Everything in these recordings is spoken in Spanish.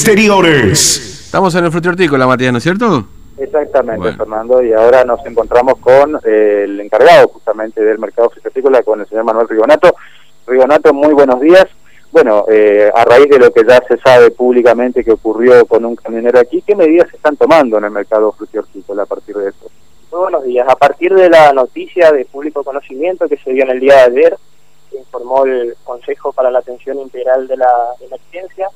Exteriores. Estamos en el frutihortícola, Matías, ¿no es cierto? Exactamente, Fernando, y ahora nos encontramos con eh, el encargado justamente del mercado frutihortícola, con el señor Manuel Rigonato. Rigonato, muy buenos días. Bueno, eh, a raíz de lo que ya se sabe públicamente que ocurrió con un camionero aquí, ¿qué medidas se están tomando en el mercado frutihortícola a partir de esto? Muy buenos días. A partir de la noticia de público conocimiento que se dio en el día de ayer, informó el Consejo para la Atención Integral de la Emergencia,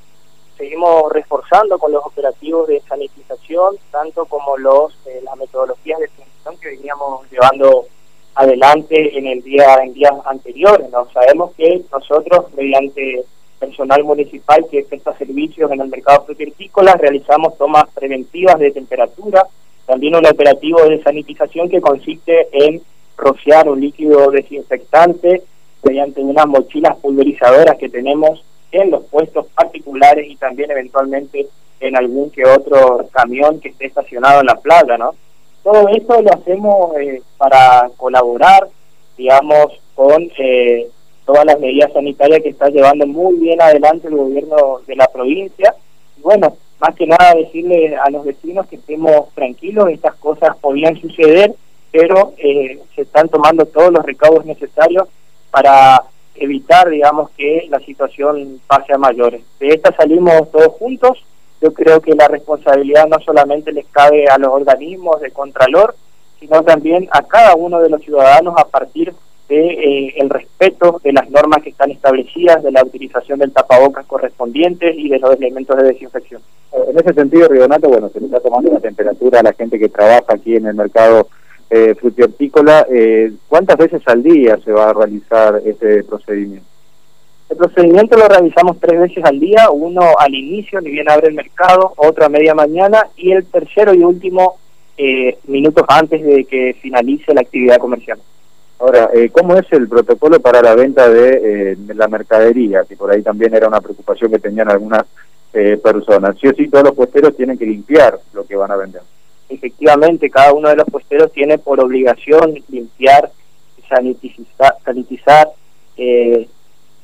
seguimos reforzando con los operativos de sanitización, tanto como los eh, las metodologías de sanitización que veníamos llevando adelante en el día en días anteriores. Sabemos que nosotros, mediante personal municipal que presta servicios en el mercado frutícola, realizamos tomas preventivas de temperatura, también un operativo de sanitización que consiste en rociar un líquido desinfectante mediante unas mochilas pulverizadoras que tenemos en los puestos particulares y también eventualmente en algún que otro camión que esté estacionado en la playa, ¿no? Todo esto lo hacemos eh, para colaborar, digamos, con eh, todas las medidas sanitarias que está llevando muy bien adelante el gobierno de la provincia. Y bueno, más que nada decirle a los vecinos que estemos tranquilos, estas cosas podían suceder, pero eh, se están tomando todos los recaudos necesarios para evitar, digamos, que la situación pase a mayores. De esta salimos todos juntos. Yo creo que la responsabilidad no solamente les cabe a los organismos de Contralor, sino también a cada uno de los ciudadanos a partir de eh, el respeto de las normas que están establecidas, de la utilización del tapabocas correspondientes y de los elementos de desinfección. En ese sentido, Rigonato, bueno, se le está tomando la temperatura a la gente que trabaja aquí en el mercado eh, frutihortícola, eh, ¿cuántas veces al día se va a realizar este procedimiento? El procedimiento lo realizamos tres veces al día, uno al inicio, ni bien abre el mercado, otro a media mañana y el tercero y último eh, minutos antes de que finalice la actividad comercial. Ahora, eh, ¿cómo es el protocolo para la venta de, eh, la mercadería? Que por ahí también era una preocupación que tenían algunas eh, personas. Sí o sí, todos los puesteros tienen que limpiar lo que van a vender efectivamente cada uno de los puesteros tiene por obligación limpiar, sanitizar, sanitizar eh,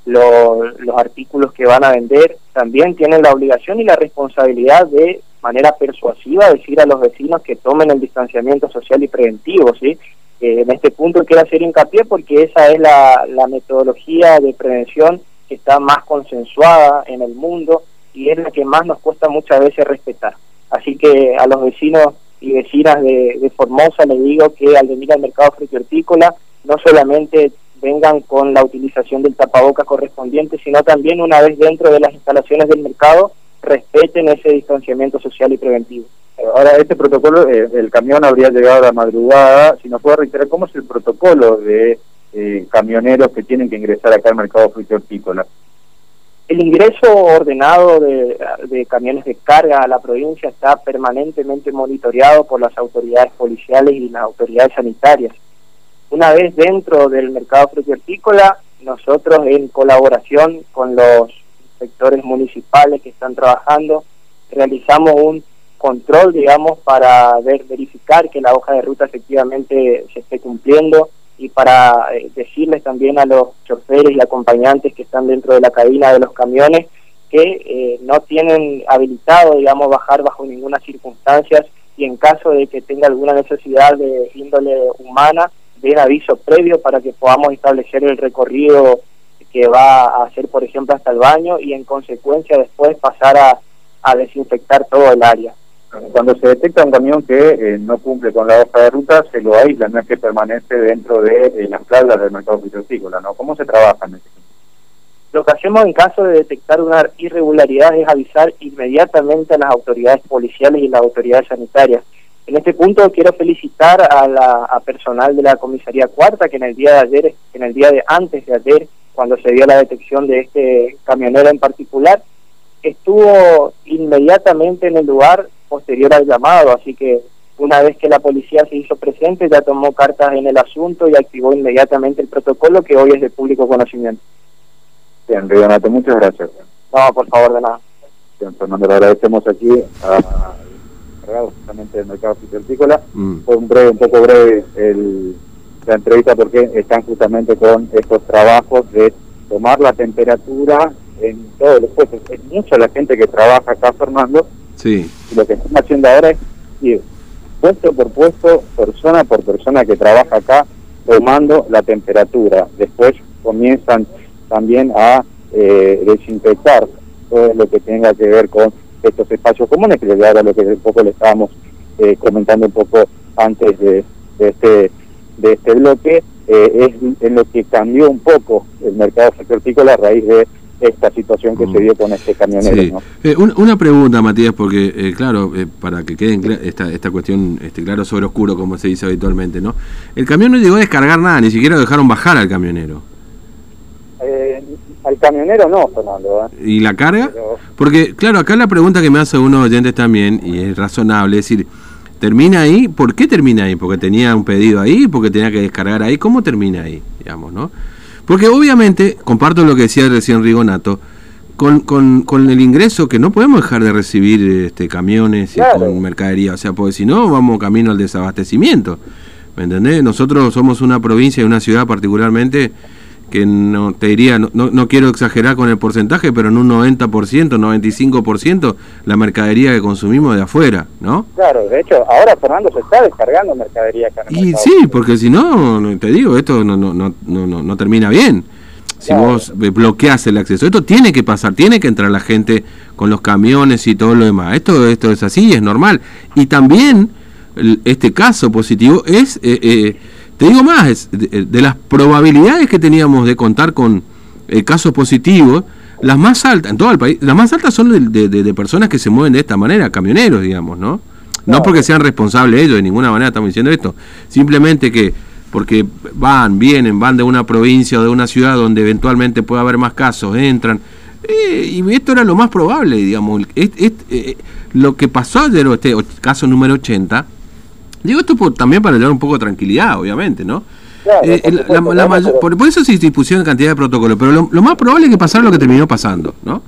los artículos que van a vender. También tienen la obligación y la responsabilidad de manera persuasiva decir a los vecinos que tomen el distanciamiento social y preventivo, ¿sí? Eh, en este punto quiero hacer hincapié porque esa es la metodología de prevención que está más consensuada en el mundo y es la que más nos cuesta muchas veces respetar. Así que a los vecinos y vecinas de, Formosa les digo que al venir al mercado hortícola no solamente vengan con la utilización del tapaboca correspondiente, sino también una vez dentro de las instalaciones del mercado respeten ese distanciamiento social y preventivo. Ahora, este protocolo, eh, el camión habría llegado a la madrugada, si nos puede reiterar, ¿cómo es el protocolo de eh, camioneros que tienen que ingresar acá al mercado hortícola? El ingreso ordenado de, camiones de carga a la provincia está permanentemente monitoreado por las autoridades policiales y las autoridades sanitarias. Una vez dentro del mercado frutihortícola, nosotros en colaboración con los sectores municipales que están trabajando, realizamos un control, digamos, para ver, verificar que la hoja de ruta efectivamente se esté cumpliendo, para eh, decirles también a los choferes y acompañantes que están dentro de la cabina de los camiones que eh, no tienen habilitado, digamos, bajar bajo ninguna circunstancia y en caso de que tenga alguna necesidad de índole humana, den aviso previo para que podamos establecer el recorrido que va a hacer, por ejemplo, hasta el baño y en consecuencia después pasar a desinfectar todo el área. Cuando se detecta un camión que eh, no cumple con la hoja de ruta, se lo aísla, no es que permanece dentro de eh, las playas del mercado piscícola, ¿no? ¿Cómo se trabaja en ese Lo que hacemos en caso de detectar una irregularidad es avisar inmediatamente a las autoridades policiales y las autoridades sanitarias. En este punto quiero felicitar a la personal de la comisaría cuarta que en el día de ayer, en el día de antes de ayer, cuando se dio la detección de este camionero en particular, estuvo inmediatamente en el lugar posterior al llamado, así que una vez que la policía se hizo presente ya tomó cartas en el asunto y activó inmediatamente el protocolo que hoy es de público conocimiento. Bien, Renato, muchas gracias. No, por favor, de nada. Bien, Fernando, le agradecemos aquí a justamente del mercado hortícola. Mm. Fue un breve, un poco breve el, la entrevista porque están justamente con estos trabajos de tomar la temperatura en todos los puestos, es mucha la gente que trabaja acá, Fernando. Sí. Lo que están haciendo ahora es ir puesto por puesto, persona por persona que trabaja acá, tomando la temperatura. Después comienzan también a eh, desinfectar todo lo que tenga que ver con estos espacios comunes, que ahora lo que un poco le estábamos eh, comentando un poco antes de, este de este bloque, eh, es en lo que cambió un poco el mercado hortícola a raíz de esta situación que se mm. dio con este camionero. Eh, una, pregunta, Matías, porque eh, claro, para que quede esta, esta cuestión este, claro sobre oscuro, como se dice habitualmente, ¿no? El camión no llegó a descargar nada, ni siquiera dejaron bajar al camionero. al camionero no, Fernando. ¿Y la carga? Porque, claro, acá la pregunta que me hace unos oyentes también, y es razonable, es decir, ¿Termina ahí? ¿Por qué termina ahí? ¿Porque tenía un pedido ahí? ¿Porque tenía que descargar ahí? ¿Cómo termina ahí? Digamos, ¿no? Porque obviamente, comparto lo que decía recién Rigonato, con, con, con el ingreso que no podemos dejar de recibir este, camiones y con mercadería, o sea, porque si no vamos camino al desabastecimiento. ¿Me entendés? Nosotros somos una provincia y una ciudad particularmente que no te diría, no, no, quiero exagerar con el porcentaje, pero en un 90%, 95% la mercadería que consumimos de afuera, ¿no? Claro, de hecho, ahora Fernando se está descargando mercadería acá Y sí, porque si no, te digo, esto no, no, no, no, no termina bien. Si vos bloqueas el acceso, esto tiene que pasar, tiene que entrar la gente con los camiones y todo lo demás. Esto, esto es así, es normal. Y también este caso positivo es... Eh, eh, te digo más, de, las probabilidades que teníamos de contar con eh, casos positivos, las más altas, en todo el país, las más altas son de, personas que se mueven de esta manera, camioneros, digamos, ¿no? No porque sean responsables ellos, de ninguna manera estamos diciendo esto, simplemente que porque van, vienen, van de una provincia o de una ciudad donde eventualmente puede haber más casos, entran, eh, y esto era lo más probable, digamos. Eh, lo que pasó ayer, este caso número 80, Digo esto también para dar un poco de tranquilidad, obviamente, ¿no? por, eso se dispusieron cantidad de protocolos, pero lo, más probable es que pasara lo que terminó pasando, ¿no?